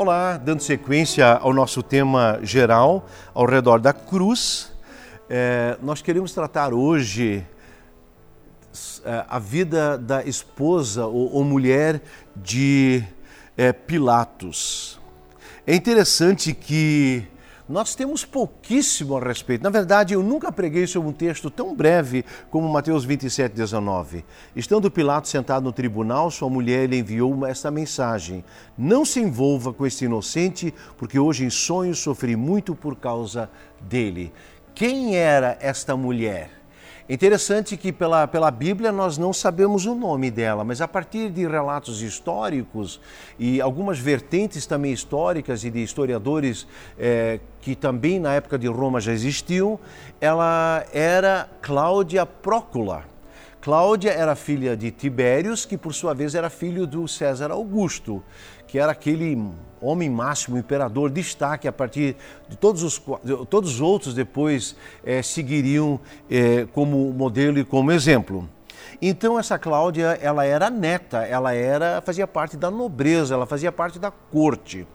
Olá, dando sequência ao nosso tema geral ao redor da cruz, é, nós queremos tratar hoje é, a vida da esposa ou, ou mulher de é, Pilatos. É interessante que nós temos pouquíssimo a respeito. Na verdade, eu nunca preguei sobre um texto tão breve como Mateus 27, 19. Estando Pilatos sentado no tribunal, sua mulher lhe enviou esta mensagem: Não se envolva com este inocente, porque hoje em sonho sofri muito por causa dele. Quem era esta mulher? Interessante que pela, pela Bíblia nós não sabemos o nome dela, mas a partir de relatos históricos e algumas vertentes também históricas e de historiadores é, que também na época de Roma já existiam, ela era Cláudia Prócula. Cláudia era filha de Tibérios, que por sua vez era filho do César Augusto que era aquele homem máximo, imperador, destaque a partir de todos os, todos os outros depois é, seguiriam é, como modelo e como exemplo. Então essa Cláudia, ela era neta, ela era fazia parte da nobreza, ela fazia parte da corte.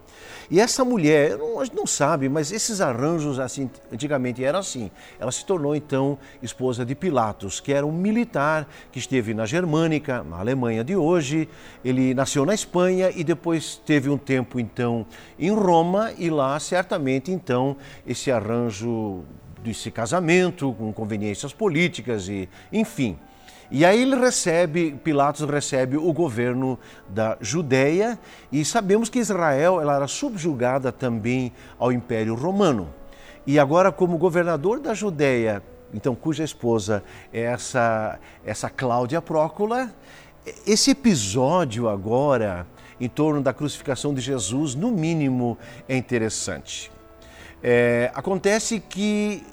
E essa mulher, a gente não sabe, mas esses arranjos assim, antigamente eram assim. Ela se tornou então esposa de Pilatos, que era um militar que esteve na Germânica, na Alemanha de hoje. Ele nasceu na Espanha e depois teve um tempo então em Roma e lá certamente então esse arranjo desse casamento com conveniências políticas e enfim. E aí ele recebe, Pilatos recebe o governo da Judéia e sabemos que Israel ela era subjugada também ao Império Romano. E agora como governador da Judéia, então cuja esposa é essa essa Cláudia Prócula, esse episódio agora em torno da crucificação de Jesus, no mínimo, é interessante. É, acontece que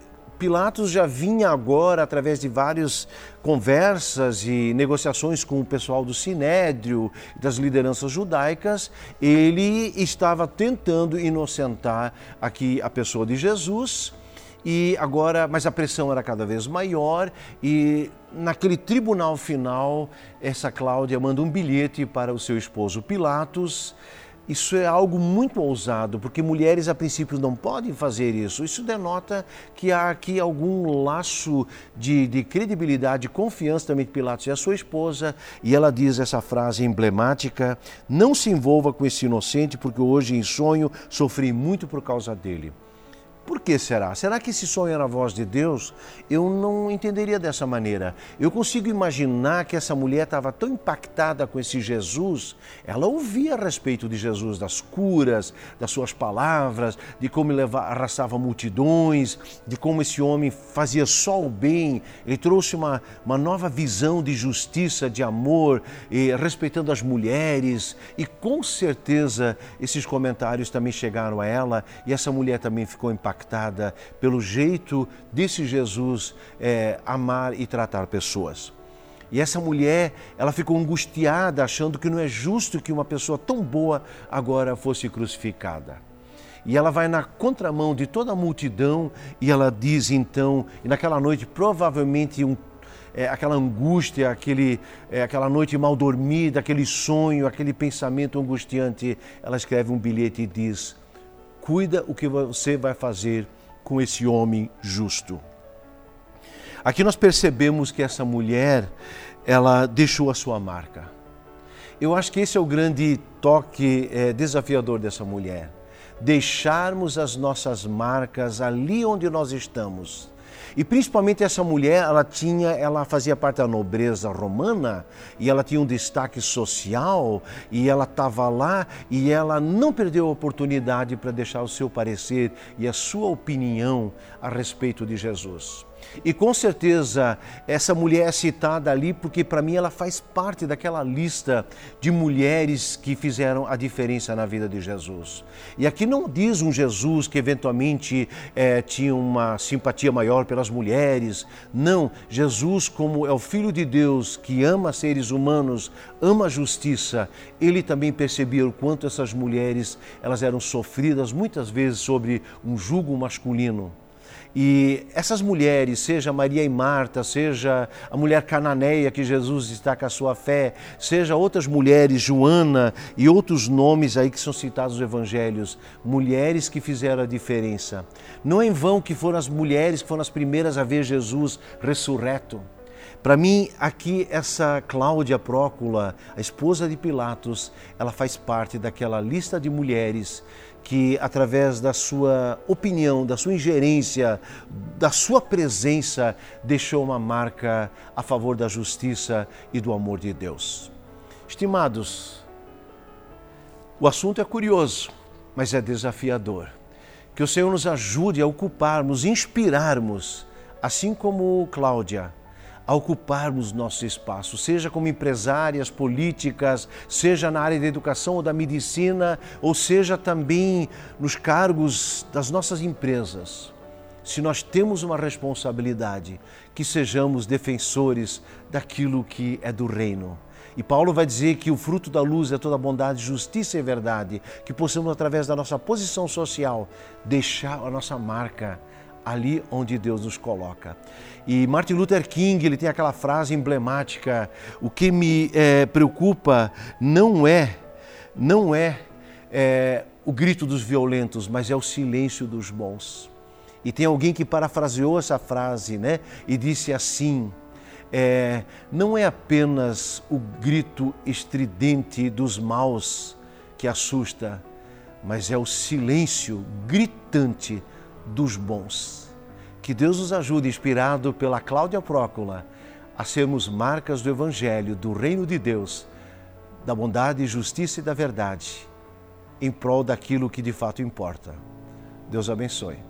Pilatos já vinha agora, através de várias conversas e negociações com o pessoal do Sinédrio, das lideranças judaicas, ele estava tentando inocentar aqui a pessoa de Jesus. E agora, mas a pressão era cada vez maior e naquele tribunal final, essa Cláudia manda um bilhete para o seu esposo Pilatos isso é algo muito ousado, porque mulheres a princípio não podem fazer isso. Isso denota que há aqui algum laço de, de credibilidade, de confiança também de Pilatos e a sua esposa. E ela diz essa frase emblemática: Não se envolva com esse inocente, porque hoje em sonho sofri muito por causa dele. Por que será? Será que esse sonho era a voz de Deus? Eu não entenderia dessa maneira. Eu consigo imaginar que essa mulher estava tão impactada com esse Jesus, ela ouvia a respeito de Jesus, das curas, das suas palavras, de como ele arrastava multidões, de como esse homem fazia só o bem. Ele trouxe uma, uma nova visão de justiça, de amor, e respeitando as mulheres. E com certeza esses comentários também chegaram a ela e essa mulher também ficou impactada impactada pelo jeito desse Jesus é, amar e tratar pessoas. E essa mulher, ela ficou angustiada, achando que não é justo que uma pessoa tão boa agora fosse crucificada. E ela vai na contramão de toda a multidão e ela diz então, e naquela noite provavelmente um é, aquela angústia, aquele, é, aquela noite mal dormida, aquele sonho, aquele pensamento angustiante, ela escreve um bilhete e diz: cuida o que você vai fazer com esse homem justo. Aqui nós percebemos que essa mulher, ela deixou a sua marca. Eu acho que esse é o grande toque é, desafiador dessa mulher. Deixarmos as nossas marcas ali onde nós estamos e principalmente essa mulher, ela tinha, ela fazia parte da nobreza romana e ela tinha um destaque social e ela estava lá e ela não perdeu a oportunidade para deixar o seu parecer e a sua opinião a respeito de Jesus. E com certeza essa mulher é citada ali porque para mim ela faz parte daquela lista de mulheres que fizeram a diferença na vida de Jesus. E aqui não diz um Jesus que eventualmente é, tinha uma simpatia pelas mulheres. Não, Jesus, como é o Filho de Deus que ama seres humanos, ama a justiça, ele também percebia o quanto essas mulheres elas eram sofridas muitas vezes sobre um jugo masculino E essas mulheres, seja Maria e Marta, seja a mulher cananeia que Jesus destaca a sua fé, seja outras mulheres, Joana e outros nomes aí que são citados nos evangelhos, mulheres que fizeram a diferença. Não é em vão que foram as mulheres que foram as primeiras a ver Jesus ressurreto. Para mim, aqui, essa Cláudia Prócula, a esposa de Pilatos, ela faz parte daquela lista de mulheres que, através da sua opinião, da sua ingerência, da sua presença, deixou uma marca a favor da justiça e do amor de Deus. Estimados, o assunto é curioso, mas é desafiador. Que o Senhor nos ajude a ocuparmos, inspirarmos, assim como Cláudia a ocuparmos nosso espaço, seja como empresárias políticas, seja na área da educação ou da medicina, ou seja também nos cargos das nossas empresas. Se nós temos uma responsabilidade, que sejamos defensores daquilo que é do reino. E Paulo vai dizer que o fruto da luz é toda bondade, justiça e verdade, que possamos, através da nossa posição social, deixar a nossa marca ali onde Deus nos coloca. E Martin Luther King ele tem aquela frase emblemática: o que me é, preocupa não é não é, é o grito dos violentos, mas é o silêncio dos bons. E tem alguém que parafraseou essa frase, né? E disse assim: é, não é apenas o grito estridente dos maus que assusta, mas é o silêncio gritante dos bons. Que Deus nos ajude, inspirado pela Cláudia Prócula, a sermos marcas do Evangelho, do Reino de Deus, da bondade, justiça e da verdade, em prol daquilo que de fato importa. Deus abençoe.